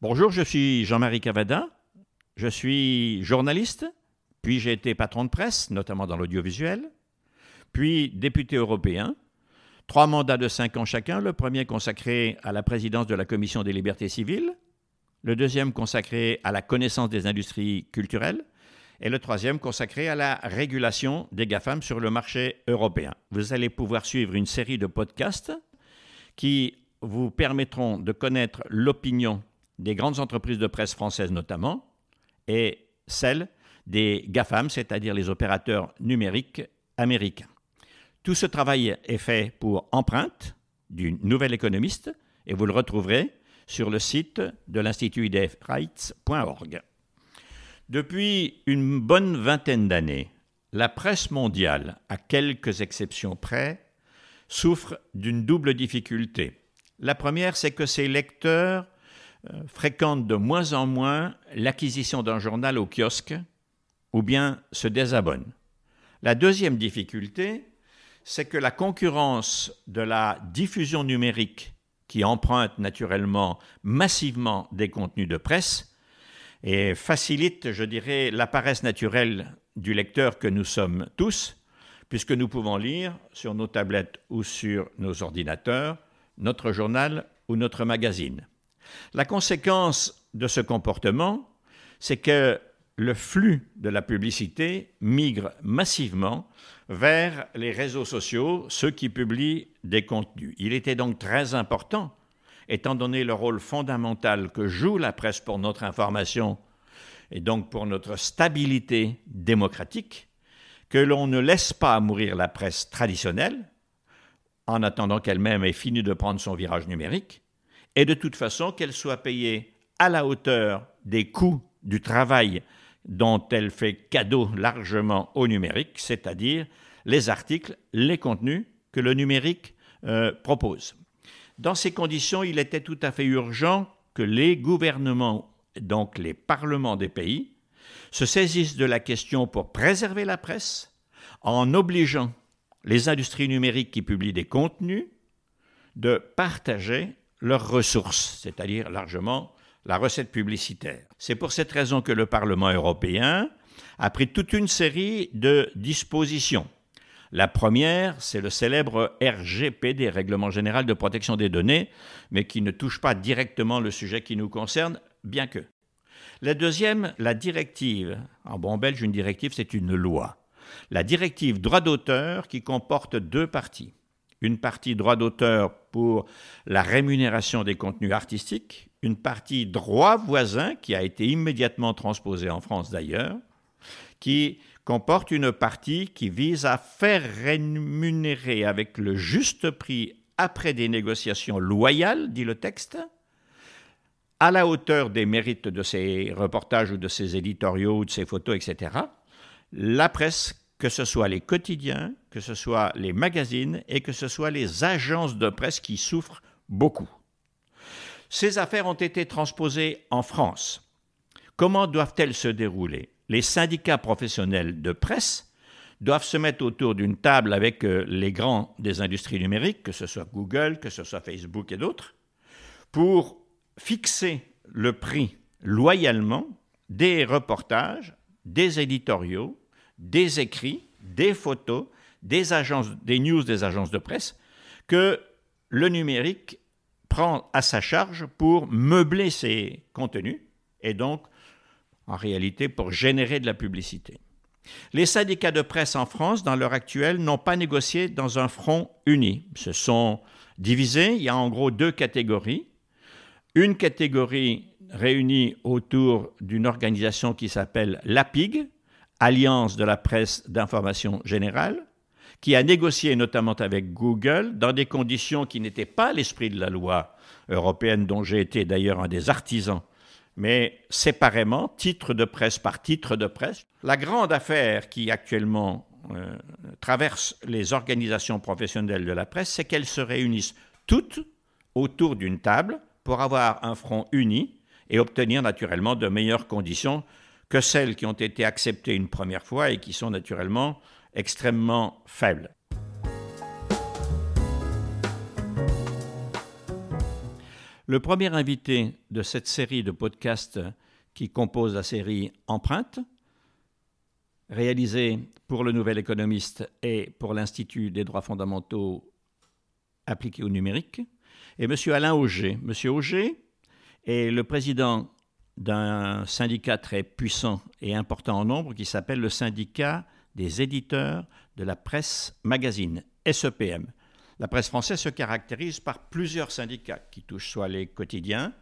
Bonjour, je suis Jean-Marie Cavada. Je suis journaliste, puis j'ai été patron de presse, notamment dans l'audiovisuel, puis député européen. Trois mandats de cinq ans chacun, le premier consacré à la présidence de la Commission des libertés civiles, le deuxième consacré à la connaissance des industries culturelles, et le troisième consacré à la régulation des GAFAM sur le marché européen. Vous allez pouvoir suivre une série de podcasts qui vous permettront de connaître l'opinion des grandes entreprises de presse françaises notamment, et celle des GAFAM, c'est-à-dire les opérateurs numériques américains. Tout ce travail est fait pour empreinte du nouvel économiste, et vous le retrouverez sur le site de l'Institut idfrights.org. Depuis une bonne vingtaine d'années, la presse mondiale, à quelques exceptions près, souffre d'une double difficulté. La première, c'est que ses lecteurs fréquentent de moins en moins l'acquisition d'un journal au kiosque ou bien se désabonnent. La deuxième difficulté, c'est que la concurrence de la diffusion numérique qui emprunte naturellement massivement des contenus de presse et facilite, je dirais, la paresse naturelle du lecteur que nous sommes tous, puisque nous pouvons lire sur nos tablettes ou sur nos ordinateurs notre journal ou notre magazine. La conséquence de ce comportement, c'est que le flux de la publicité migre massivement vers les réseaux sociaux, ceux qui publient des contenus. Il était donc très important, étant donné le rôle fondamental que joue la presse pour notre information et donc pour notre stabilité démocratique, que l'on ne laisse pas mourir la presse traditionnelle, en attendant qu'elle-même ait fini de prendre son virage numérique, et de toute façon qu'elle soit payée à la hauteur des coûts du travail dont elle fait cadeau largement au numérique, c'est-à-dire les articles, les contenus que le numérique euh, propose. Dans ces conditions, il était tout à fait urgent que les gouvernements, donc les parlements des pays, se saisissent de la question pour préserver la presse en obligeant les industries numériques qui publient des contenus de partager leurs ressources, c'est-à-dire largement la recette publicitaire. C'est pour cette raison que le Parlement européen a pris toute une série de dispositions. La première, c'est le célèbre RGPD, Règlement général de protection des données, mais qui ne touche pas directement le sujet qui nous concerne, bien que. La deuxième, la directive. En bon belge, une directive, c'est une loi. La directive droit d'auteur qui comporte deux parties une partie droit d'auteur pour la rémunération des contenus artistiques, une partie droit voisin qui a été immédiatement transposée en France d'ailleurs, qui comporte une partie qui vise à faire rémunérer avec le juste prix après des négociations loyales, dit le texte, à la hauteur des mérites de ces reportages ou de ces éditoriaux ou de ces photos, etc., la presse que ce soit les quotidiens, que ce soit les magazines et que ce soit les agences de presse qui souffrent beaucoup. Ces affaires ont été transposées en France. Comment doivent-elles se dérouler? Les syndicats professionnels de presse doivent se mettre autour d'une table avec euh, les grands des industries numériques, que ce soit Google, que ce soit Facebook et d'autres, pour fixer le prix loyalement des reportages, des éditoriaux, des écrits, des photos, des, agences, des news des agences de presse que le numérique prend à sa charge pour meubler ses contenus et donc, en réalité, pour générer de la publicité. Les syndicats de presse en France, dans l'heure actuelle, n'ont pas négocié dans un front uni. Se sont divisés. Il y a en gros deux catégories. Une catégorie réunie autour d'une organisation qui s'appelle l'APIG, Alliance de la presse d'information générale, qui a négocié notamment avec Google dans des conditions qui n'étaient pas l'esprit de la loi européenne dont j'ai été d'ailleurs un des artisans, mais séparément, titre de presse par titre de presse. La grande affaire qui actuellement euh, traverse les organisations professionnelles de la presse, c'est qu'elles se réunissent toutes autour d'une table pour avoir un front uni et obtenir naturellement de meilleures conditions que celles qui ont été acceptées une première fois et qui sont naturellement extrêmement faibles. Le premier invité de cette série de podcasts qui compose la série Empreinte, réalisée pour le Nouvel Économiste et pour l'Institut des droits fondamentaux appliqués au numérique, est M. Alain Auger. M. Auger est le président d'un syndicat très puissant et important en nombre qui s'appelle le syndicat des éditeurs de la presse magazine, SEPM. La presse française se caractérise par plusieurs syndicats qui touchent soit les quotidiens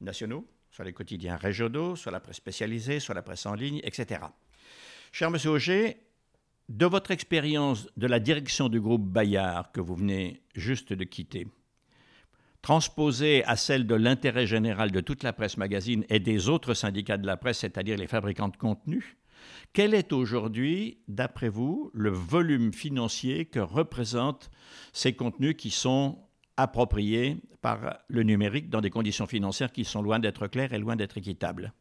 nationaux, soit les quotidiens régionaux, soit la presse spécialisée, soit la presse en ligne, etc. Cher Monsieur Auger, de votre expérience de la direction du groupe Bayard que vous venez juste de quitter, transposée à celle de l'intérêt général de toute la presse magazine et des autres syndicats de la presse, c'est-à-dire les fabricants de contenu, quel est aujourd'hui, d'après vous, le volume financier que représentent ces contenus qui sont appropriés par le numérique dans des conditions financières qui sont loin d'être claires et loin d'être équitables?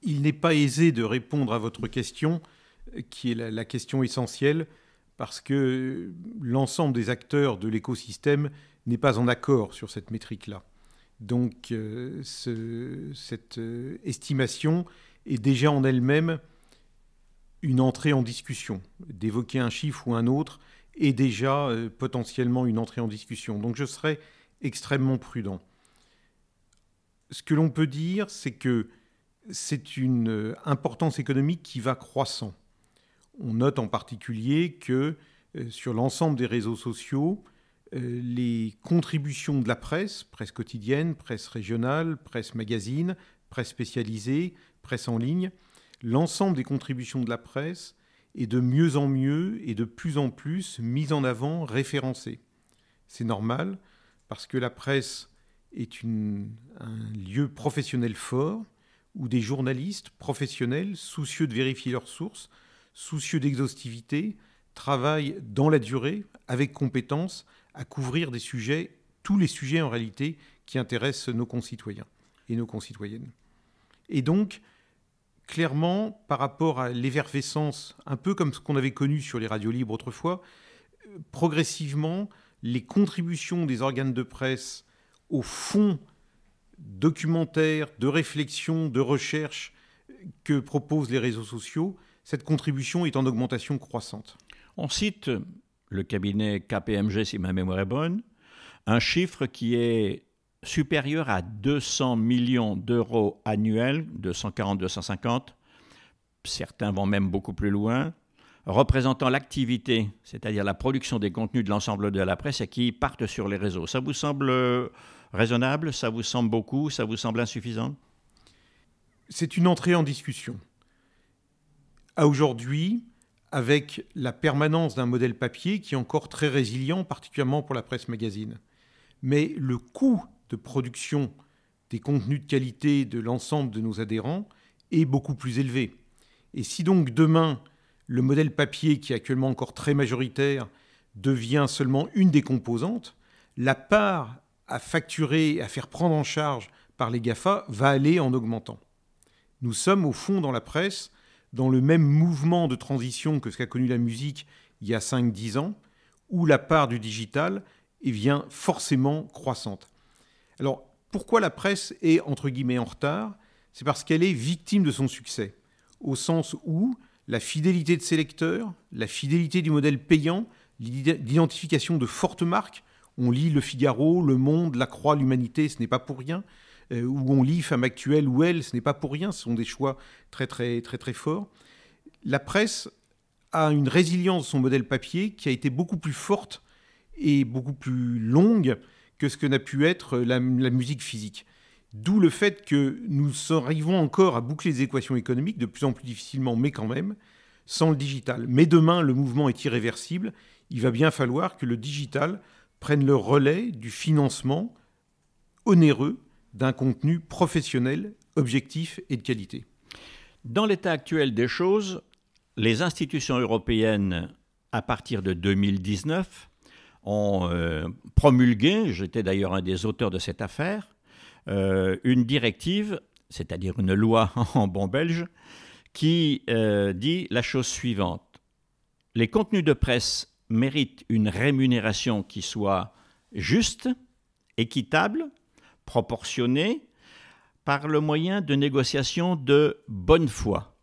Il n'est pas aisé de répondre à votre question, qui est la, question essentielle, parce que l'ensemble des acteurs de l'écosystème n'est pas en accord sur cette métrique-là. Donc euh, cette euh, estimation est déjà en elle-même une entrée en discussion. D'évoquer un chiffre ou un autre est déjà euh, potentiellement une entrée en discussion. Donc je serai extrêmement prudent. Ce que l'on peut dire, c'est que c'est une importance économique qui va croissant. On note en particulier que sur l'ensemble des réseaux sociaux, les contributions de la presse, presse quotidienne, presse régionale, presse magazine, presse spécialisée, presse en ligne, l'ensemble des contributions de la presse est de mieux en mieux et de plus en plus mise en avant, référencée. C'est normal parce que la presse est un lieu professionnel fort où des journalistes professionnels, soucieux de vérifier leurs sources, soucieux d'exhaustivité, travaillent dans la durée, avec compétence, à couvrir des sujets, tous les sujets en réalité, qui intéressent nos concitoyens et nos concitoyennes. Et donc, clairement, par rapport à l'effervescence, un peu comme ce qu'on avait connu sur les radios libres autrefois, progressivement, les contributions des organes de presse au fond documentaire, de réflexion, de recherche que proposent les réseaux sociaux, cette contribution est en augmentation croissante. On cite le cabinet KPMG, si ma mémoire est bonne, un chiffre qui est supérieur à 200 millions d'euros annuels, 240-250, certains vont même beaucoup plus loin, représentant l'activité, c'est-à-dire la production des contenus de l'ensemble de la presse et qui partent sur les réseaux. Ça vous semble euh, raisonnable? Ça vous semble beaucoup? Ça vous semble insuffisant? C'est une entrée en discussion. À aujourd'hui, avec la permanence d'un modèle papier qui est encore très résilient, particulièrement pour la presse magazine. Mais le coût de production des contenus de qualité de l'ensemble de nos adhérents est beaucoup plus élevé. Et si donc demain, le modèle papier, qui est actuellement encore très majoritaire, devient seulement une des composantes, la part à facturer, à faire prendre en charge par les GAFA va aller en augmentant. Nous sommes au fond dans la presse dans le même mouvement de transition que ce qu'a connu la musique il y a 5-10 ans, où la part du digital vient forcément croissante. Alors, pourquoi la presse est, entre guillemets, en retard? C'est parce qu'elle est victime de son succès, au sens où la fidélité de ses lecteurs, la fidélité du modèle payant, l'identification de fortes marques, on lit Le Figaro, Le Monde, La Croix, L'Humanité, ce n'est pas pour rien, euh, ou on lit Femme Actuelle ou Elle, ce n'est pas pour rien, ce sont des choix très très très très forts. La presse a une résilience de son modèle papier qui a été beaucoup plus forte et beaucoup plus longue que ce que n'a pu être la, musique physique. D'où le fait que nous arrivons encore à boucler les équations économiques de plus en plus difficilement, mais quand même, sans le digital. Mais demain, le mouvement est irréversible. Il va bien falloir que le digital prenne le relais du financement onéreux d'un contenu professionnel, objectif et de qualité. Dans l'état actuel des choses, les institutions européennes, à partir de 2019, ont euh, promulgué, j'étais d'ailleurs un des auteurs de cette affaire, euh, une directive, c'est-à-dire une loi en bon belge, qui euh, dit la chose suivante. Les contenus de presse méritent une rémunération qui soit juste, équitable, proportionnée par le moyen de négociations de bonne foi.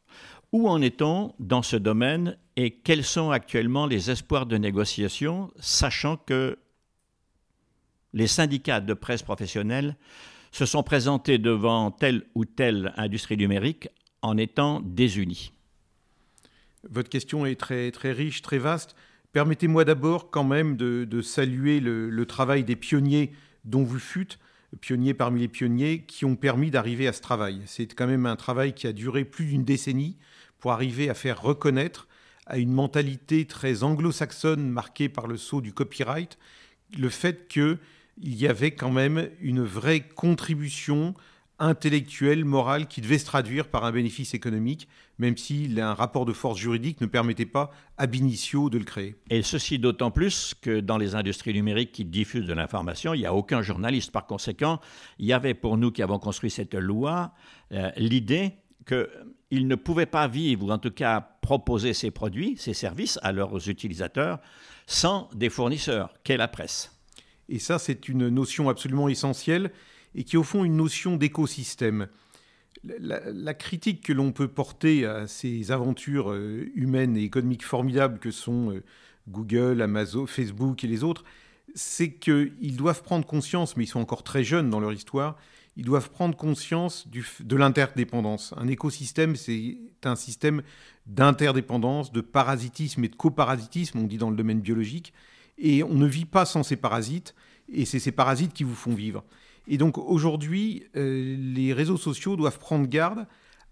Où en est-on dans ce domaine et quels sont actuellement les espoirs de négociation, sachant que les syndicats de presse professionnelle se sont présentés devant telle ou telle industrie numérique en étant désunis? Votre question est très, très riche, très vaste. Permettez-moi d'abord quand même de, saluer le, travail des pionniers dont vous fûtes, pionniers parmi les pionniers, qui ont permis d'arriver à ce travail. C'est quand même un travail qui a duré plus d'une décennie pour arriver à faire reconnaître à une mentalité très anglo-saxonne marquée par le saut du copyright le fait qu'il y avait quand même une vraie contribution intellectuelle, morale, qui devait se traduire par un bénéfice économique, même si un rapport de force juridique ne permettait pas ab initio de le créer. Et ceci d'autant plus que dans les industries numériques qui diffusent de l'information, il n'y a aucun journaliste. Par conséquent, il y avait pour nous qui avons construit cette loi euh, l'idée qu'ils ne pouvaient pas vivre, ou en tout cas proposer ces produits, ces services à leurs utilisateurs, sans des fournisseurs, qu'est la presse. Et ça, c'est une notion absolument essentielle et qui au fond une notion d'écosystème. La, critique que l'on peut porter à ces aventures euh, humaines et économiques formidables que sont euh, Google, Amazon, Facebook et les autres, c'est qu'ils doivent prendre conscience, mais ils sont encore très jeunes dans leur histoire, ils doivent prendre conscience de l'interdépendance. Un écosystème, c'est un système d'interdépendance, de parasitisme et de coparasitisme, on dit dans le domaine biologique, et on ne vit pas sans ces parasites, et c'est ces parasites qui vous font vivre. Et donc aujourd'hui, euh, les réseaux sociaux doivent prendre garde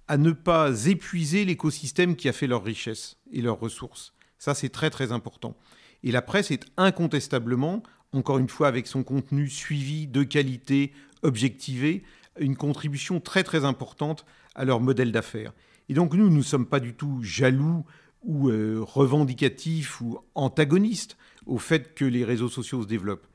à ne pas épuiser l'écosystème qui a fait leur richesse et leurs ressources. Ça, c'est très très important. Et la presse est incontestablement, encore une fois, avec son contenu suivi, de qualité, objectivé, une contribution très très importante à leur modèle d'affaires. Et donc nous, nous ne sommes pas du tout jaloux ou euh, revendicatifs ou antagonistes au fait que les réseaux sociaux se développent.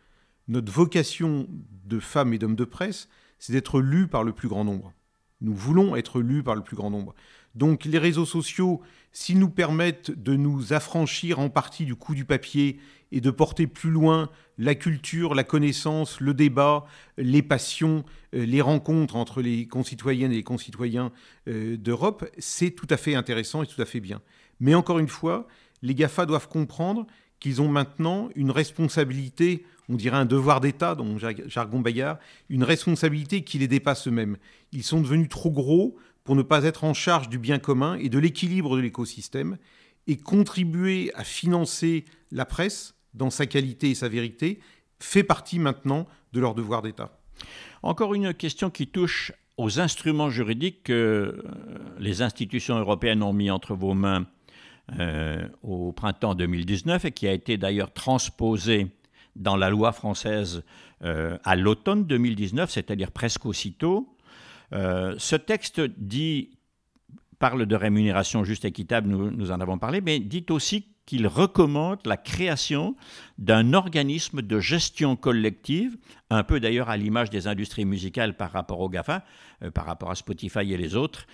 Notre vocation de femmes et d'hommes de presse, c'est d'être lus par le plus grand nombre. Nous voulons être lus par le plus grand nombre. Donc les réseaux sociaux, s'ils nous permettent de nous affranchir en partie du coût du papier et de porter plus loin la culture, la connaissance, le débat, les passions, euh, les rencontres entre les concitoyennes et les concitoyens euh, d'Europe, c'est tout à fait intéressant et tout à fait bien. Mais encore une fois, les GAFA doivent comprendre qu'ils ont maintenant une responsabilité, on dirait un devoir d'État, dans jargon Bayard, une responsabilité qui les dépasse eux-mêmes. Ils sont devenus trop gros pour ne pas être en charge du bien commun et de l'équilibre de l'écosystème et contribuer à financer la presse dans sa qualité et sa vérité fait partie maintenant de leur devoir d'État. Encore une question qui touche aux instruments juridiques que les institutions européennes ont mis entre vos mains euh, au printemps 2019 et qui a été d'ailleurs transposé dans la loi française euh, à l'automne 2019, c'est-à-dire presque aussitôt. Euh, ce texte dit, parle de rémunération juste et équitable, nous, nous en avons parlé, mais dit aussi qu'il recommande la création d'un organisme de gestion collective, un peu d'ailleurs à l'image des industries musicales par rapport au GAFA, par rapport à Spotify et les autres.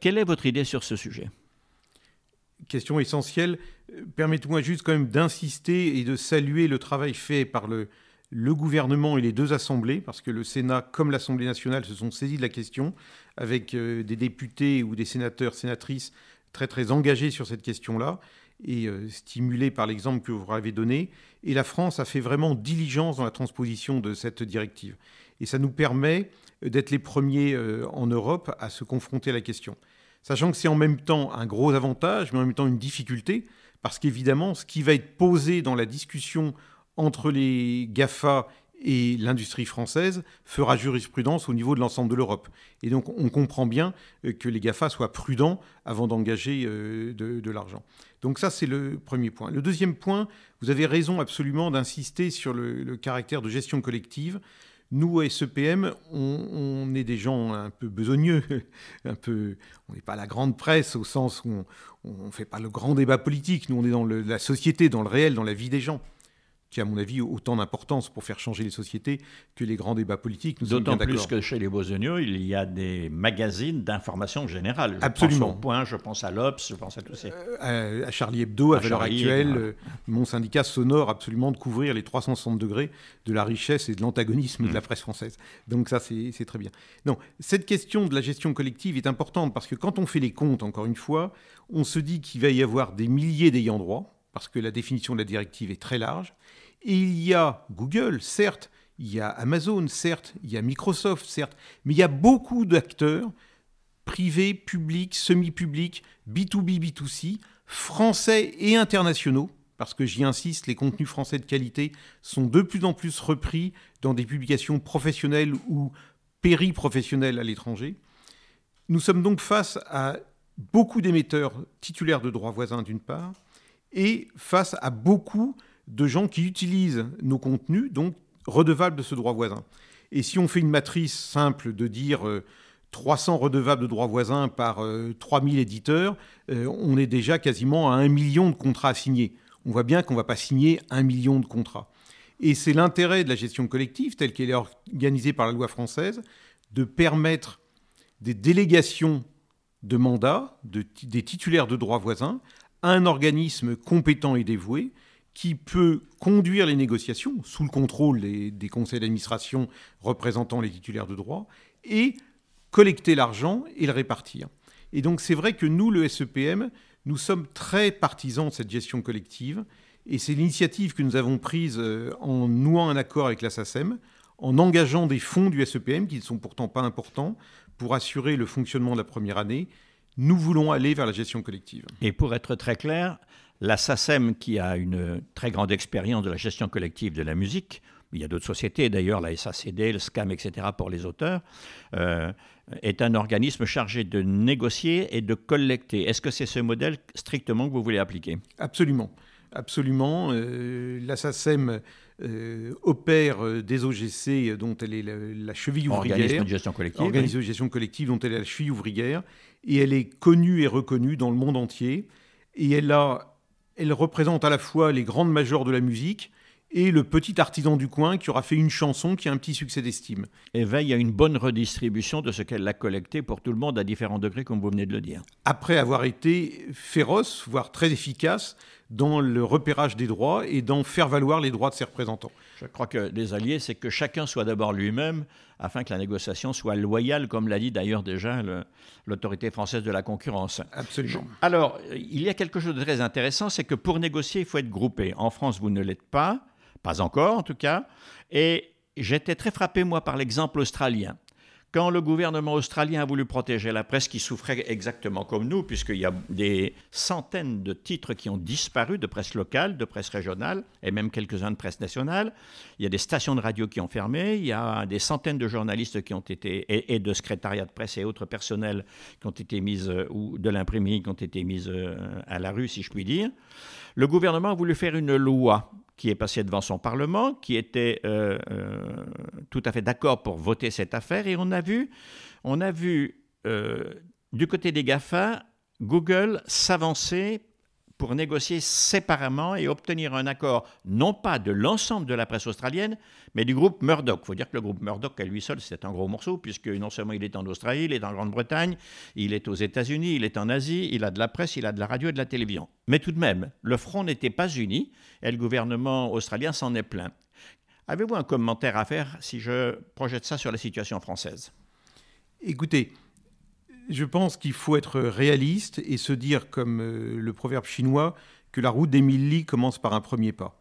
quelle est votre idée sur ce sujet? Question essentielle. Permettez-moi juste quand même d'insister et de saluer le travail fait par le, gouvernement et les deux assemblées, parce que le Sénat comme l'Assemblée nationale se sont saisis de la question, avec euh, des députés ou des sénateurs, sénatrices très très engagés sur cette question-là, et euh, stimulés par l'exemple que vous avez donné. Et la France a fait vraiment diligence dans la transposition de cette directive. Et ça nous permet d'être les premiers euh, en Europe à se confronter à la question sachant que c'est en même temps un gros avantage, mais en même temps une difficulté, parce qu'évidemment, ce qui va être posé dans la discussion entre les GAFA et l'industrie française fera jurisprudence au niveau de l'ensemble de l'Europe. Et donc on comprend bien euh, que les GAFA soient prudents avant d'engager euh, de, l'argent. Donc ça, c'est le premier point. Le deuxième point, vous avez raison absolument d'insister sur le, caractère de gestion collective. Nous, à SEPM, on, est des gens un peu besogneux, un peu, on n'est pas la grande presse au sens où on ne fait pas le grand débat politique. Nous, on est dans la société, dans le réel, dans la vie des gens. Qui, à mon avis, autant d'importance pour faire changer les sociétés que les grands débats politiques. D'autant plus que chez les Bosoniaux, il y a des magazines d'information générale. Je Absolument. Pense au Point, je pense à l'Obs, je pense à tous ces. Euh, à Charlie Hebdo, à, l'heure actuelle, euh, mon syndicat s'honore absolument de couvrir les 360 degrés de la richesse et de l'antagonisme de la mm. presse française. Donc ça, c'est très bien. Non, cette question de la gestion collective est importante parce que quand on fait les comptes, encore une fois, on se dit qu'il va y avoir des milliers d'ayants droit parce que la définition de la directive est très large. Et il y a Google, certes, il y a Amazon, certes, il y a Microsoft, certes, mais il y a beaucoup d'acteurs privés, publics, semi-publics, B2B, B2C, français et internationaux, parce que j'y insiste, les contenus français de qualité sont de plus en plus repris dans des publications professionnelles ou péri-professionnelles à l'étranger. Nous sommes donc face à beaucoup d'émetteurs titulaires de droits voisins d'une part, et face à beaucoup de gens qui utilisent nos contenus, donc redevables de ce droit voisin. Et si on fait une matrice simple de dire 300 euh, redevables de droit voisin par 3000 euh, éditeurs, euh, on est déjà quasiment à un million de contrats signés. On voit bien qu'on ne va pas signer un million de contrats. Et c'est l'intérêt de la gestion collective, telle qu'elle est organisée par la loi française, de permettre des délégations de mandats des titulaires de droit voisin à un organisme compétent et dévoué qui peut conduire les négociations sous le contrôle des, conseils d'administration représentant les titulaires de droit et collecter l'argent et le répartir. Et donc c'est vrai que nous, le SEPM, nous sommes très partisans de cette gestion collective et c'est l'initiative que nous avons prise euh, en nouant un accord avec la SACEM, en engageant des fonds du SEPM qui ne sont pourtant pas importants pour assurer le fonctionnement de la première année. Nous voulons aller vers la gestion collective. Et pour être très clair, la SACEM, qui a une très grande expérience de la gestion collective de la musique, il y a d'autres sociétés d'ailleurs, la SACD, le SCAM, etc., pour les auteurs, euh, est un organisme chargé de négocier et de collecter. Est-ce que c'est ce modèle strictement que vous voulez appliquer? Absolument. Absolument. Euh, la SACEM euh, opère des OGC dont elle est la, cheville ouvrière. Organisme de gestion collective. Organisme de gestion collective dont elle est la cheville ouvrière. Et elle est connue et reconnue dans le monde entier. Et elle a elle représente à la fois les grandes majors de la musique et le petit artisan du coin qui aura fait une chanson qui a un petit succès d'estime. Et veille à une bonne redistribution de ce qu'elle a collecté pour tout le monde à différents degrés, comme vous venez de le dire. Après avoir été féroce, voire très efficace, dans le repérage des droits et dans faire valoir les droits de ses représentants. Je crois que les alliés, c'est que chacun soit d'abord lui-même, afin que la négociation soit loyale, comme l'a dit d'ailleurs déjà l'autorité française de la concurrence. Absolument. Alors, il y a quelque chose de très intéressant, c'est que pour négocier, il faut être groupé. En France, vous ne l'êtes pas, pas encore en tout cas, et j'étais très frappé, moi, par l'exemple australien. Quand le gouvernement australien a voulu protéger la presse qui souffrait exactement comme nous, puisqu'il y a des centaines de titres qui ont disparu de presse locale, de presse régionale, et même quelques-uns de presse nationale, il y a des stations de radio qui ont fermé, il y a des centaines de journalistes qui ont été, et, de secrétariats de presse et autres personnels qui ont été mises, euh, ou de l'imprimerie qui ont été mises euh, à la rue, si je puis dire. Le gouvernement a voulu faire une loi qui est passé devant son Parlement, qui était euh, euh, tout à fait d'accord pour voter cette affaire. Et on a vu, on a vu euh, du côté des GAFA, Google s'avancer pour négocier séparément et obtenir un accord, non pas de l'ensemble de la presse australienne, mais du groupe Murdoch. Il faut dire que le groupe Murdoch, à lui seul, c'est un gros morceau, puisque non seulement il est en Australie, il est en Grande-Bretagne, il est aux États-Unis, il est en Asie, il a de la presse, il a de la radio et de la télévision. Mais tout de même, le front n'était pas uni, et le gouvernement australien s'en est plein. Avez-vous un commentaire à faire si je projette ça sur la situation française? Écoutez, je pense qu'il faut être réaliste et se dire, comme euh, le proverbe chinois, que la route des mille commence par un premier pas.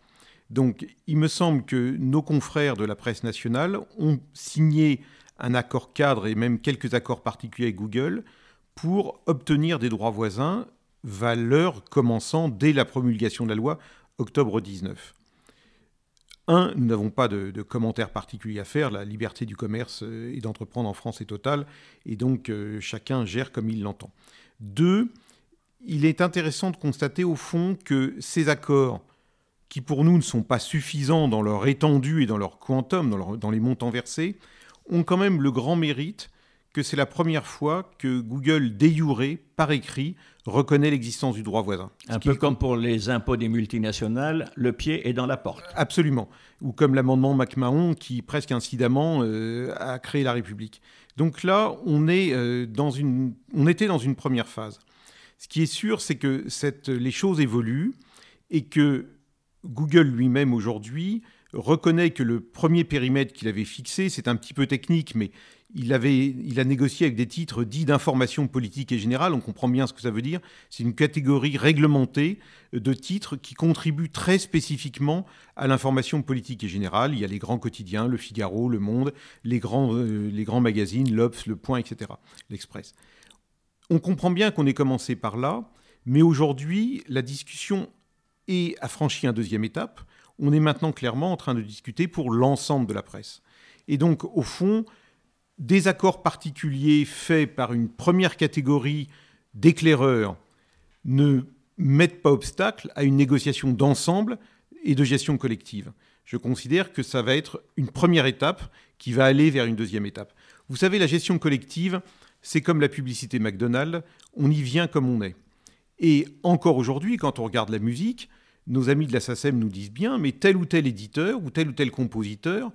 Donc, il me semble que nos confrères de la presse nationale ont signé un accord cadre et même quelques accords particuliers avec Google pour obtenir des droits voisins, valeur commençant dès la promulgation de la loi octobre 19. Un, nous n'avons pas de, commentaires particuliers à faire. La liberté du commerce euh, et d'entreprendre en France est totale, et donc euh, chacun gère comme il l'entend. Deux, il est intéressant de constater au fond que ces accords, qui pour nous ne sont pas suffisants dans leur étendue et dans leur quantum, dans, dans les montants versés, ont quand même le grand mérite que c'est la première fois que Google déjuré, par écrit, reconnaît l'existence du droit voisin. Un peu comme pour les impôts des multinationales, le pied est dans la porte. Absolument. Ou comme l'amendement MacMahon qui, presque incidemment, euh, a créé la République. Donc là, on, est, euh, dans une, on était dans une première phase. Ce qui est sûr, c'est que cette, les choses évoluent et que Google lui-même aujourd'hui reconnaît que le premier périmètre qu'il avait fixé, c'est un petit peu technique, mais il, avait, il a négocié avec des titres dits d'information politique et générale, on comprend bien ce que ça veut dire, c'est une catégorie réglementée de titres qui contribuent très spécifiquement à l'information politique et générale. Il y a les grands quotidiens, Le Figaro, Le Monde, les grands, euh, les grands magazines, l'Obs, Le Point, etc., l'Express. On comprend bien qu'on ait commencé par là, mais aujourd'hui, la discussion est, a franchi une deuxième étape. On est maintenant clairement en train de discuter pour l'ensemble de la presse. Et donc, au fond, des accords particuliers faits par une première catégorie d'éclaireurs ne mettent pas obstacle à une négociation d'ensemble et de gestion collective. Je considère que ça va être une première étape qui va aller vers une deuxième étape. Vous savez, la gestion collective, c'est comme la publicité McDonald's, on y vient comme on est. Et encore aujourd'hui, quand on regarde la musique, nos amis de la SACEM nous disent bien, mais tel ou tel éditeur ou tel ou tel compositeur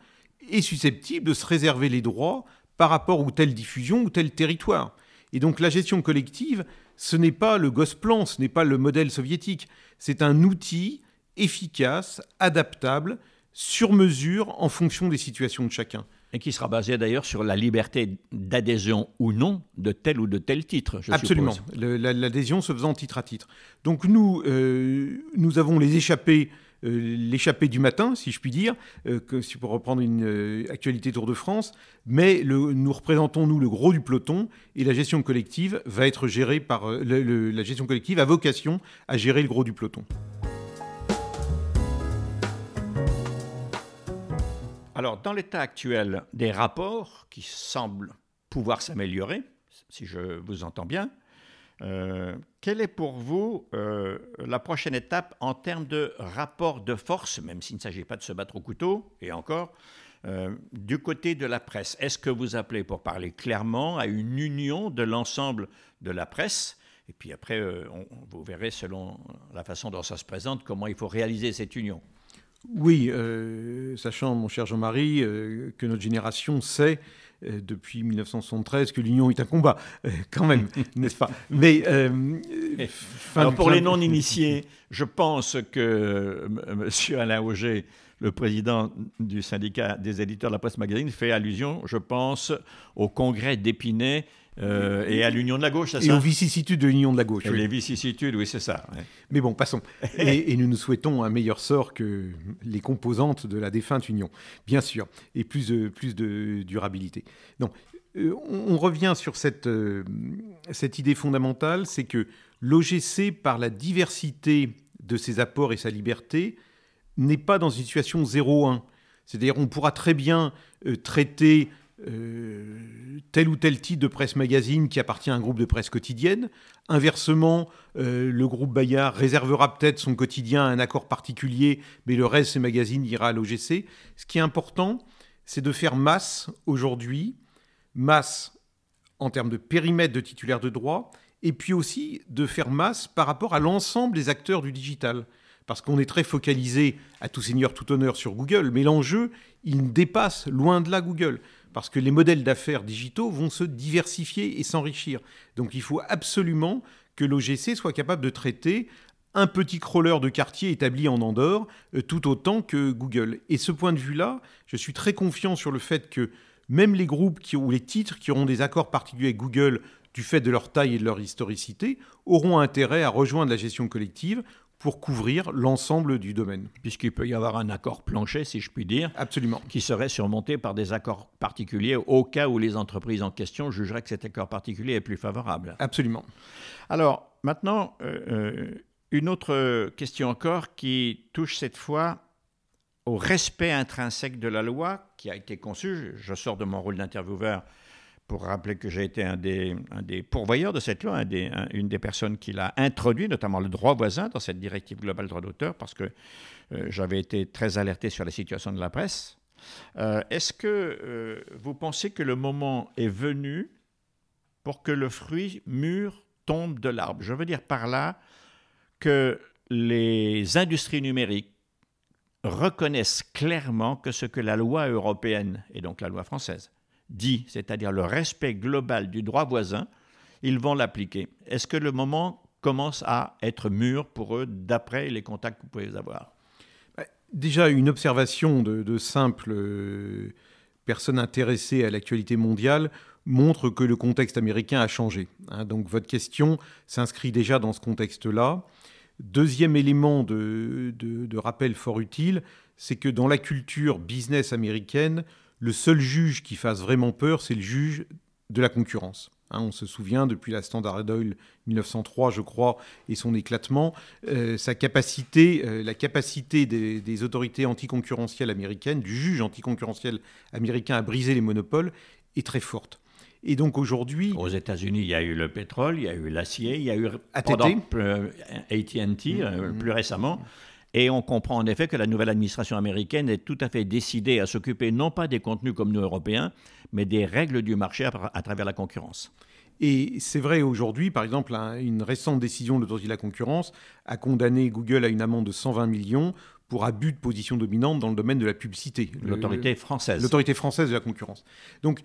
est susceptible de se réserver les droits par rapport à telle diffusion ou tel territoire. Et donc la gestion collective, ce n'est pas le Gosplan, ce n'est pas le modèle soviétique, c'est un outil efficace, adaptable, sur mesure en fonction des situations de chacun. Et qui sera basé d'ailleurs sur la liberté d'adhésion ou non de tel ou de tel titre. Je Absolument. L'adhésion se faisant titre à titre. Donc nous, euh, nous avons les échappés euh, l'échappée du matin, si je puis dire, euh, si pour reprendre une actualité Tour de France, mais nous représentons, nous, le gros du peloton, et la gestion collective va être gérée par... la gestion collective a vocation à gérer le gros du peloton. Alors, dans l'état actuel des rapports, qui semblent pouvoir s'améliorer, si je vous entends bien, euh, quelle est pour vous euh, la prochaine étape en termes de rapport de force, même s'il ne s'agit pas de se battre au couteau, et encore, euh, du côté de la presse? Est-ce que vous appelez, pour parler clairement, à une union de l'ensemble de la presse? Et puis après, vous verrez, selon la façon dont ça se présente, comment il faut réaliser cette union. Oui, sachant, mon cher Jean-Marie, que notre génération sait euh, depuis 1973 que l'union est un combat, euh, quand même, n'est-ce pas? Mais euh, Alors pour les non-initiés, je pense que M. Alain Auger, le président du syndicat des éditeurs de la presse magazine, fait allusion, je pense, au congrès d'Épinay euh, et à l'union de la gauche, c'est ça Et aux vicissitudes de l'union de la gauche. Et Les vicissitudes, oui, c'est ça. Mais bon, passons. et, nous nous souhaitons un meilleur sort que les composantes de la défunte union, bien sûr, et plus de, plus de durabilité. Non, euh, on, revient sur cette, euh, cette idée fondamentale, c'est que l'OGC, par la diversité de ses apports et sa liberté, n'est pas dans une situation 0-1. C'est-à-dire, on pourra très bien traiter euh, tel ou tel titre de presse magazine qui appartient à un groupe de presse quotidienne. Inversement, euh, le groupe Bayard réservera peut-être son quotidien à un accord particulier, mais le reste ses magazines ira à l'OGC. Ce qui est important, c'est de faire masse aujourd'hui, masse en termes de périmètre de titulaire de droit, et puis aussi de faire masse par rapport à l'ensemble des acteurs du digital. Parce qu'on est très focalisé, à tout seigneur, tout honneur, sur Google, mais l'enjeu, il dépasse loin de là Google parce que les modèles d'affaires digitaux vont se diversifier et s'enrichir. Donc il faut absolument que l'OGC soit capable de traiter un petit crawler de quartier établi en Andorre euh, tout autant que Google. Et ce point de vue-là, je suis très confiant sur le fait que même les groupes qui, ou les titres qui auront des accords particuliers avec Google du fait de leur taille et de leur historicité, auront intérêt à rejoindre la gestion collective pour couvrir l'ensemble du domaine. Puisqu'il peut y avoir un accord plancher, si je puis dire, Absolument. qui serait surmonté par des accords particuliers au cas où les entreprises en question jugeraient que cet accord particulier est plus favorable. Absolument. Alors, maintenant, euh, euh, une autre question encore qui touche cette fois au respect intrinsèque de la loi qui a été conçue. Je sors de mon rôle d'intervieweur pour rappeler que j'ai été un des, pourvoyeurs de cette loi, une des personnes qui l'a introduit, notamment le droit voisin dans cette directive globale droit d'auteur, parce que euh, j'avais été très alerté sur la situation de la presse. Euh, est-ce que euh, vous pensez que le moment est venu pour que le fruit mûr tombe de l'arbre? Je veux dire par là que les industries numériques reconnaissent clairement que ce que la loi européenne, et donc la loi française, dit, c'est-à-dire le respect global du droit voisin, ils vont l'appliquer. Est-ce que le moment commence à être mûr pour eux d'après les contacts que vous pouvez avoir? Bah, Déjà, une observation de, simple euh, personne intéressée à l'actualité mondiale montre que le contexte américain a changé. Hein. donc votre question s'inscrit déjà dans ce contexte-là. Deuxième élément de, rappel fort utile, c'est que dans la culture business américaine, le seul juge qui fasse vraiment peur, c'est le juge de la concurrence. Hein, on se souvient, depuis la Standard Oil 1903, je crois, et son éclatement, euh, sa capacité, euh, la capacité des, des autorités anticoncurrentielles américaines, du juge anticoncurrentiel américain à briser les monopoles, est très forte. Et donc aujourd'hui. Aux États-Unis, il y a eu le pétrole, il y a eu l'acier, il y a eu ATT, AT&T mm, euh, plus récemment. Et on comprend en effet que la nouvelle administration américaine est tout à fait décidée à s'occuper non pas des contenus comme nous Européens, mais des règles du marché à, travers la concurrence. Et c'est vrai aujourd'hui, par exemple, une récente décision de l'autorité de la concurrence a condamné Google à une amende de 120 millions pour abus de position dominante dans le domaine de la publicité. L'autorité française. L'autorité française de la concurrence. Donc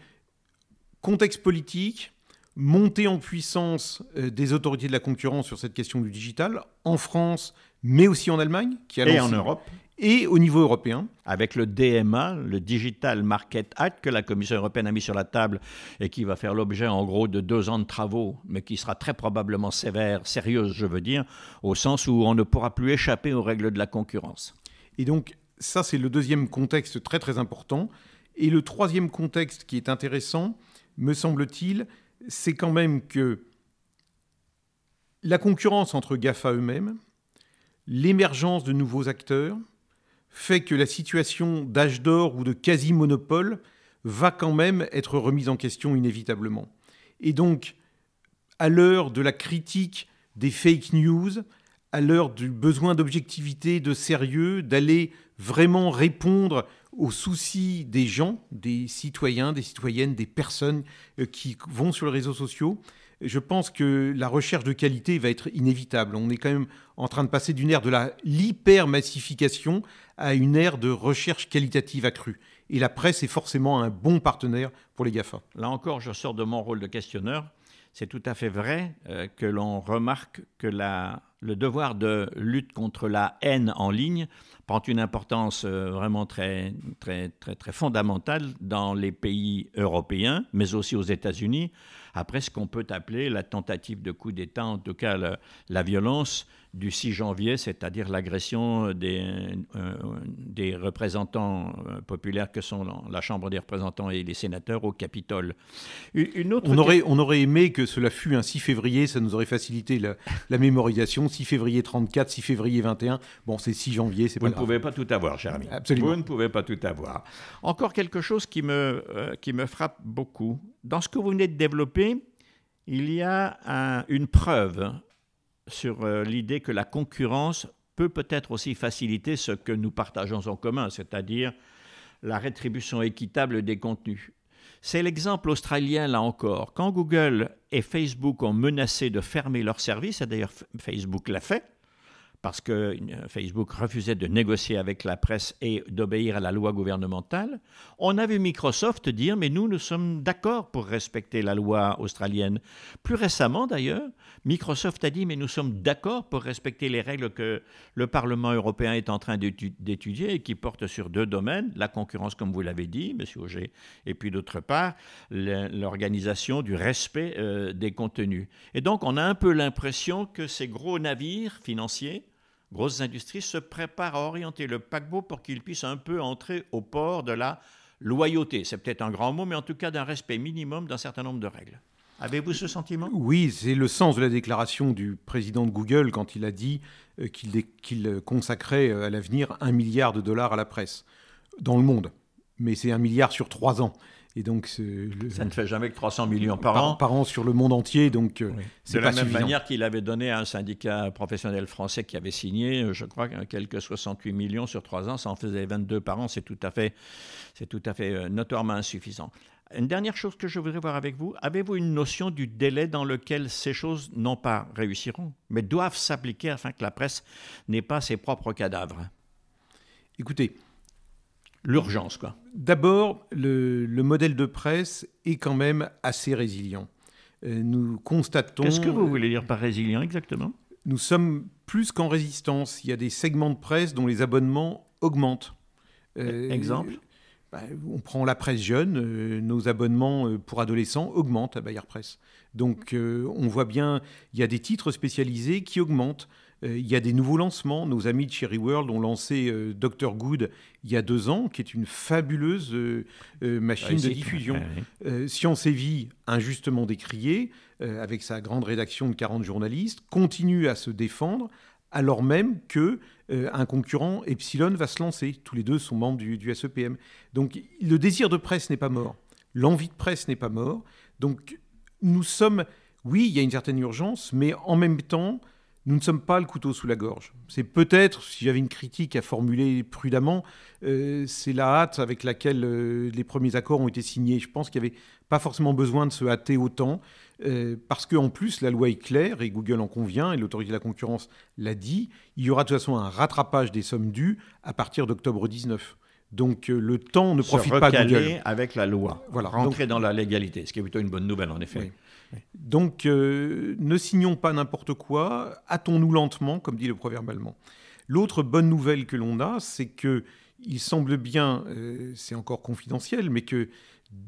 contexte politique, montée en puissance euh, des autorités de la concurrence sur cette question du digital, en France, mais aussi en Allemagne, qui et en Europe. Et au niveau européen. Avec le DMA, le Digital Market Act, que la Commission européenne a mis sur la table et qui va faire l'objet en gros de deux ans de travaux, mais qui sera très probablement sévère, sérieuse, je veux dire, au sens où on ne pourra plus échapper aux règles de la concurrence. Et donc, ça, c'est le deuxième contexte très très important. Et le troisième contexte qui est intéressant, me semble-t-il, c'est quand même que la concurrence entre GAFA eux-mêmes, l'émergence de nouveaux acteurs, fait que la situation d'âge d'or ou de quasi-monopole va quand même être remise en question inévitablement. Et donc, à l'heure de la critique des fake news, à l'heure du besoin d'objectivité, de sérieux, d'aller vraiment répondre aux soucis des gens, des citoyens, des citoyennes, des personnes euh, qui vont sur les réseaux sociaux, je pense que la recherche de qualité va être inévitable. On est quand même en train de passer d'une ère de l'hyper-massification à une ère de recherche qualitative accrue. Et la presse est forcément un bon partenaire pour les GAFA. Là encore, je sors de mon rôle de questionneur. C'est tout à fait vrai euh, que l'on remarque que le devoir de lutte contre la haine en ligne prend une importance euh, vraiment très, très, très, très fondamentale dans les pays européens, mais aussi aux États-Unis, après ce qu'on peut appeler la tentative de coup d'État, en tout cas la violence du 6 janvier, c'est-à-dire l'agression des, euh, des représentants euh, populaires que sont la Chambre des représentants et les sénateurs au Capitole. Une autre on, aurait, on aurait aimé que cela fût un 6 février, ça nous aurait facilité la, mémorisation. 6 février 34, 6 février 21, bon c'est 6 janvier, c'est pas pouvez pas tout avoir, cher ami. Absolument. Vous ne pouvez pas tout avoir. Encore quelque chose qui me, euh, qui me frappe beaucoup. Dans ce que vous venez de développer, il y a une preuve sur euh, l'idée que la concurrence peut peut-être aussi faciliter ce que nous partageons en commun, c'est-à-dire la rétribution équitable des contenus. C'est l'exemple australien là encore. Quand Google et Facebook ont menacé de fermer leurs services, et d'ailleurs Facebook l'a fait, parce que euh, Facebook refusait de négocier avec la presse et d'obéir à la loi gouvernementale, on a vu Microsoft dire mais nous, nous sommes d'accord pour respecter la loi australienne. Plus récemment d'ailleurs, Microsoft a dit mais nous sommes d'accord pour respecter les règles que le Parlement européen est en train d'étudier et qui portent sur deux domaines, la concurrence comme vous l'avez dit, Monsieur Auger, et puis d'autre part l'organisation du respect euh, des contenus. Et donc on a un peu l'impression que ces gros navires financiers grosses industries se préparent à orienter le paquebot pour qu'il puisse un peu entrer au port de la loyauté. C'est peut-être un grand mot, mais en tout cas d'un respect minimum d'un certain nombre de règles. Avez-vous ce sentiment? Oui, c'est le sens de la déclaration du président de Google quand il a dit euh, qu'il consacrait euh, à l'avenir un milliard de dollars à la presse dans le monde. Mais c'est un milliard sur trois ans. Et donc, ça ne fait jamais que 300 millions par, an. Par an sur le monde entier, donc euh, c'est De la même manière qu'il avait donné à un syndicat professionnel français qui avait signé, euh, je crois, quelques 68 millions sur trois ans, ça en faisait 22 par an, c'est tout à fait, c'est tout à fait euh, notoirement insuffisant. Une dernière chose que je voudrais voir avec vous, avez-vous une notion du délai dans lequel ces choses, non pas réussiront, mais doivent s'appliquer afin que la presse n'ait pas ses propres cadavres? Écoutez, l'urgence. quoi. D'abord, le, modèle de presse est quand même assez résilient. Euh, nous constatons. Qu'est-ce que vous voulez dire par résilient exactement? Nous sommes plus qu'en résistance. Il y a des segments de presse dont les abonnements augmentent. Euh, Exemple? bah, on prend la presse jeune, euh, nos abonnements pour adolescents augmentent à Bayer Presse. Donc on voit bien, il y a des titres spécialisés qui augmentent. Euh, il y a des nouveaux lancements. Nos amis de Cherry World ont lancé euh, Dr Good il y a deux ans, qui est une fabuleuse euh, machine de diffusion. Science et Vie, injustement décriée, avec sa grande rédaction de 40 journalistes, continue à se défendre alors même que un concurrent Epsilon va se lancer. Tous les deux sont membres du, du SEPM. Donc le désir de presse n'est pas mort, l'envie de presse n'est pas mort. Donc nous sommes, oui, il y a une certaine urgence, mais en même temps, nous ne sommes pas le couteau sous la gorge. C'est peut-être, si j'avais une critique à formuler prudemment, euh, c'est la hâte avec laquelle euh, les premiers accords ont été signés. Je pense qu'il n'y avait pas forcément besoin de se hâter autant, euh, parce qu'en plus, la loi est claire, et Google en convient, et l'autorité de la concurrence l'a dit, il y aura de toute façon un rattrapage des sommes dues à partir d'octobre 19. Donc le temps ne profite pas à Google. avec la loi, voilà. rentrer dans la légalité, ce qui est plutôt une bonne nouvelle en effet. Donc, euh, ne signons pas n'importe quoi, hâtons-nous lentement, comme dit le proverbe allemand. L'autre bonne nouvelle que l'on a, c'est que il semble bien, euh, c'est encore confidentiel, mais que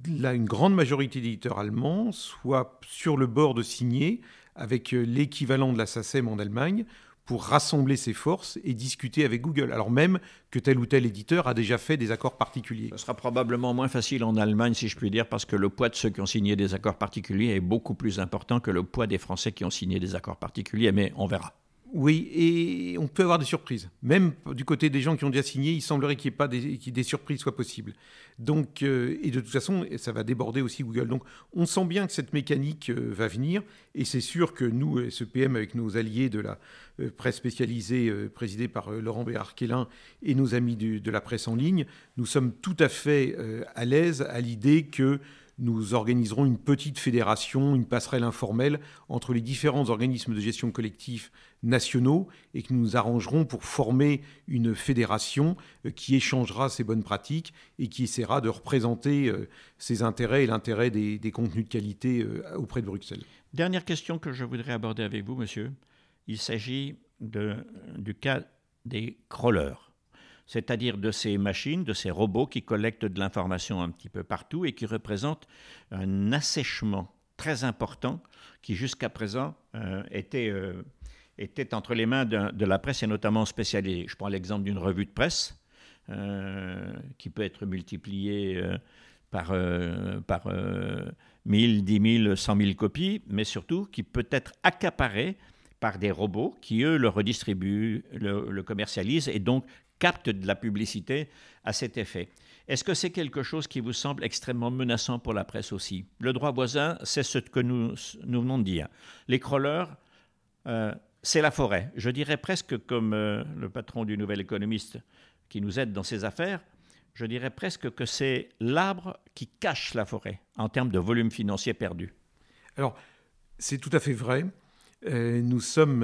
là, une grande majorité d'éditeurs allemands soient sur le bord de signer avec euh, l'équivalent de la SACEM en Allemagne pour rassembler ses forces et discuter avec Google, alors même que tel ou tel éditeur a déjà fait des accords particuliers. Ce sera probablement moins facile en Allemagne, si je puis dire, parce que le poids de ceux qui ont signé des accords particuliers est beaucoup plus important que le poids des Français qui ont signé des accords particuliers, mais on verra. Oui, et on peut avoir des surprises. Même du côté des gens qui ont déjà signé, il semblerait qu'il n'y ait pas des, surprises soient possibles. Donc, euh, et de toute façon, ça va déborder aussi Google. Donc, on sent bien que cette mécanique euh, va venir, et c'est sûr que nous, SEPM, avec nos alliés de la euh, presse spécialisée présidée par Laurent Béard-Quélin et nos amis de la presse en ligne, nous sommes tout à fait à l'aise à l'idée que nous organiserons une petite fédération, une passerelle informelle entre les différents organismes de gestion collective nationaux et que nous nous arrangerons pour former une fédération euh, qui échangera ses bonnes pratiques et qui essaiera de représenter euh, ses intérêts et l'intérêt des, contenus de qualité euh, auprès de Bruxelles. Dernière question que je voudrais aborder avec vous, monsieur. Il s'agit du cas des crawlers c'est-à-dire de ces machines, de ces robots qui collectent de l'information un petit peu partout et qui représentent un assèchement très important qui jusqu'à présent était, était, entre les mains de, la presse et notamment spécialisée. Je prends l'exemple d'une revue de presse euh, qui peut être multipliée par, par 1000, 10 000, 100 000 copies, mais surtout qui peut être accaparée par des robots qui, eux, le redistribuent, le, le commercialisent et donc capte de la publicité à cet effet. Est-ce que c'est quelque chose qui vous semble extrêmement menaçant pour la presse aussi? Le droit voisin, c'est ce que nous, nous venons de dire. Les crawlers, euh, c'est la forêt. Je dirais presque comme euh, le patron du Nouvel Économiste qui nous aide dans ses affaires, je dirais presque que c'est l'arbre qui cache la forêt en termes de volume financier perdu. Alors, c'est tout à fait vrai. Euh, nous sommes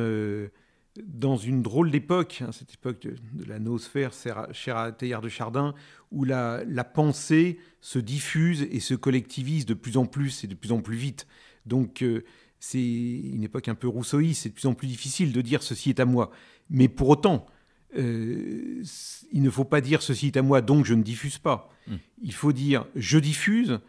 dans une drôle d'époque, hein, cette époque de, la noosphère chère à Théard de Chardin, où la, pensée se diffuse et se collectivise de plus en plus et de plus en plus vite. Donc euh, c'est une époque un peu rousseauiste, c'est de plus en plus difficile de dire ceci est à moi. Mais pour autant, euh, il ne faut pas dire ceci est à moi, donc je ne diffuse pas. Hum. Il faut dire je diffuse,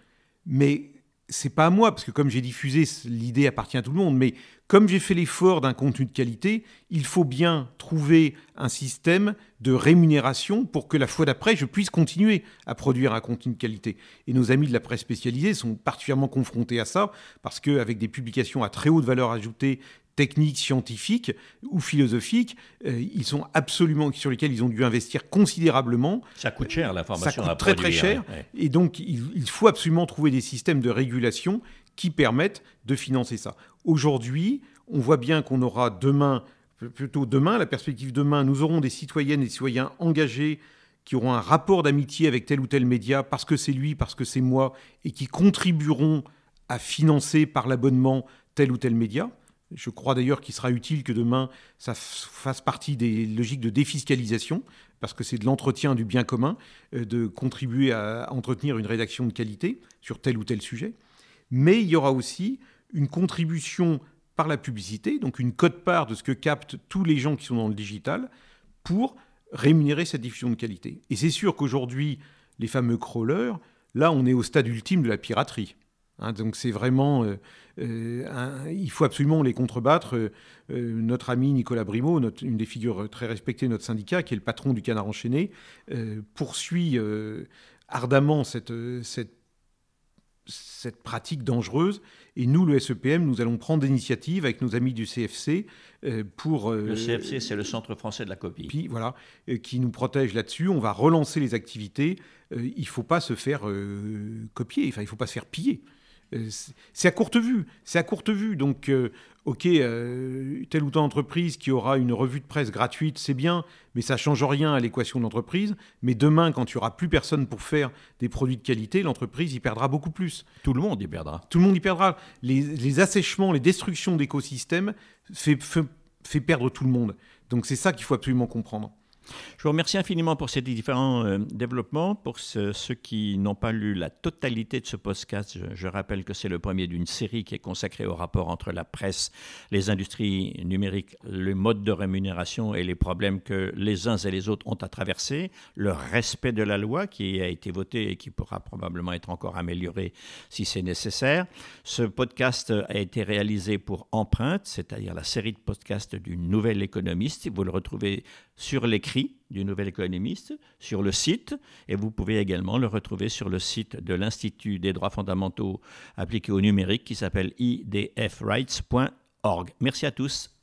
mais c'est pas à moi, parce que comme j'ai diffusé, l'idée appartient à tout le monde, mais comme j'ai fait l'effort d'un contenu de qualité, il faut bien trouver un système de rémunération pour que la fois d'après, je puisse continuer à produire un contenu de qualité. Et nos amis de la presse spécialisée sont particulièrement confrontés à ça, parce qu'avec des publications à très haute valeur ajoutée, techniques, scientifiques ou philosophiques, ils sont absolument sur lesquels ils ont dû investir considérablement. Ça coûte cher la formation. Ça coûte très très cher. Et donc il, faut absolument trouver des systèmes de régulation qui permettent de financer ça. Aujourd'hui, on voit bien qu'on aura demain, plutôt demain, la perspective demain, nous aurons des citoyennes et des citoyens engagés qui auront un rapport d'amitié avec tel ou tel média parce que c'est lui, parce que c'est moi, et qui contribueront à financer par l'abonnement tel ou tel média. Je crois d'ailleurs qu'il sera utile que demain, ça fasse partie des logiques de défiscalisation, parce que c'est de l'entretien du bien commun, euh, de contribuer à entretenir une rédaction de qualité sur tel ou tel sujet. Mais il y aura aussi une contribution par la publicité, donc une cote-part de ce que captent tous les gens qui sont dans le digital, pour rémunérer cette diffusion de qualité. Et c'est sûr qu'aujourd'hui, les fameux crawlers, là, on est au stade ultime de la piraterie. Hein, donc c'est vraiment, euh, euh, il faut absolument les contrebattre. Euh, notre ami Nicolas Brimaud, une des figures très respectées de notre syndicat, qui est le patron du Canard enchaîné, poursuit ardemment cette, cette, cette pratique dangereuse. Et nous, le SEPM, nous allons prendre des initiatives avec nos amis du CFC pour... le CFC, c'est le Centre français de la copie. Puis, voilà, qui nous protège là-dessus. On va relancer les activités. il ne faut pas se faire copier, enfin, il ne faut pas se faire piller. Euh, c'est à courte vue. C'est à courte vue. Donc, euh, ok, euh, telle ou telle entreprise qui aura une revue de presse gratuite, c'est bien, mais ça change rien à l'équation de l'entreprise. Mais demain, quand il n'y aura plus personne pour faire des produits de qualité, l'entreprise y perdra beaucoup plus. Tout le monde y perdra. Tout le monde y perdra. Les, assèchements, les destructions d'écosystèmes fait, fait perdre tout le monde. Donc, c'est ça qu'il faut absolument comprendre. Je vous remercie infiniment pour ces différents euh, développements. Pour ceux qui n'ont pas lu la totalité de ce podcast, je, rappelle que c'est le premier d'une série qui est consacrée au rapport entre la presse, les industries numériques, le mode de rémunération et les problèmes que les uns et les autres ont à traverser, le respect de la loi qui a été votée et qui pourra probablement être encore amélioré si c'est nécessaire. Ce podcast a été réalisé pour Empreinte, c'est-à-dire la série de podcasts du Nouvel Économiste. Vous le retrouvez sur l'écrit du Nouvel Économiste, sur le site, et vous pouvez également le retrouver sur le site de l'Institut des droits fondamentaux appliqués au numérique qui s'appelle idfrights.org. Merci à tous.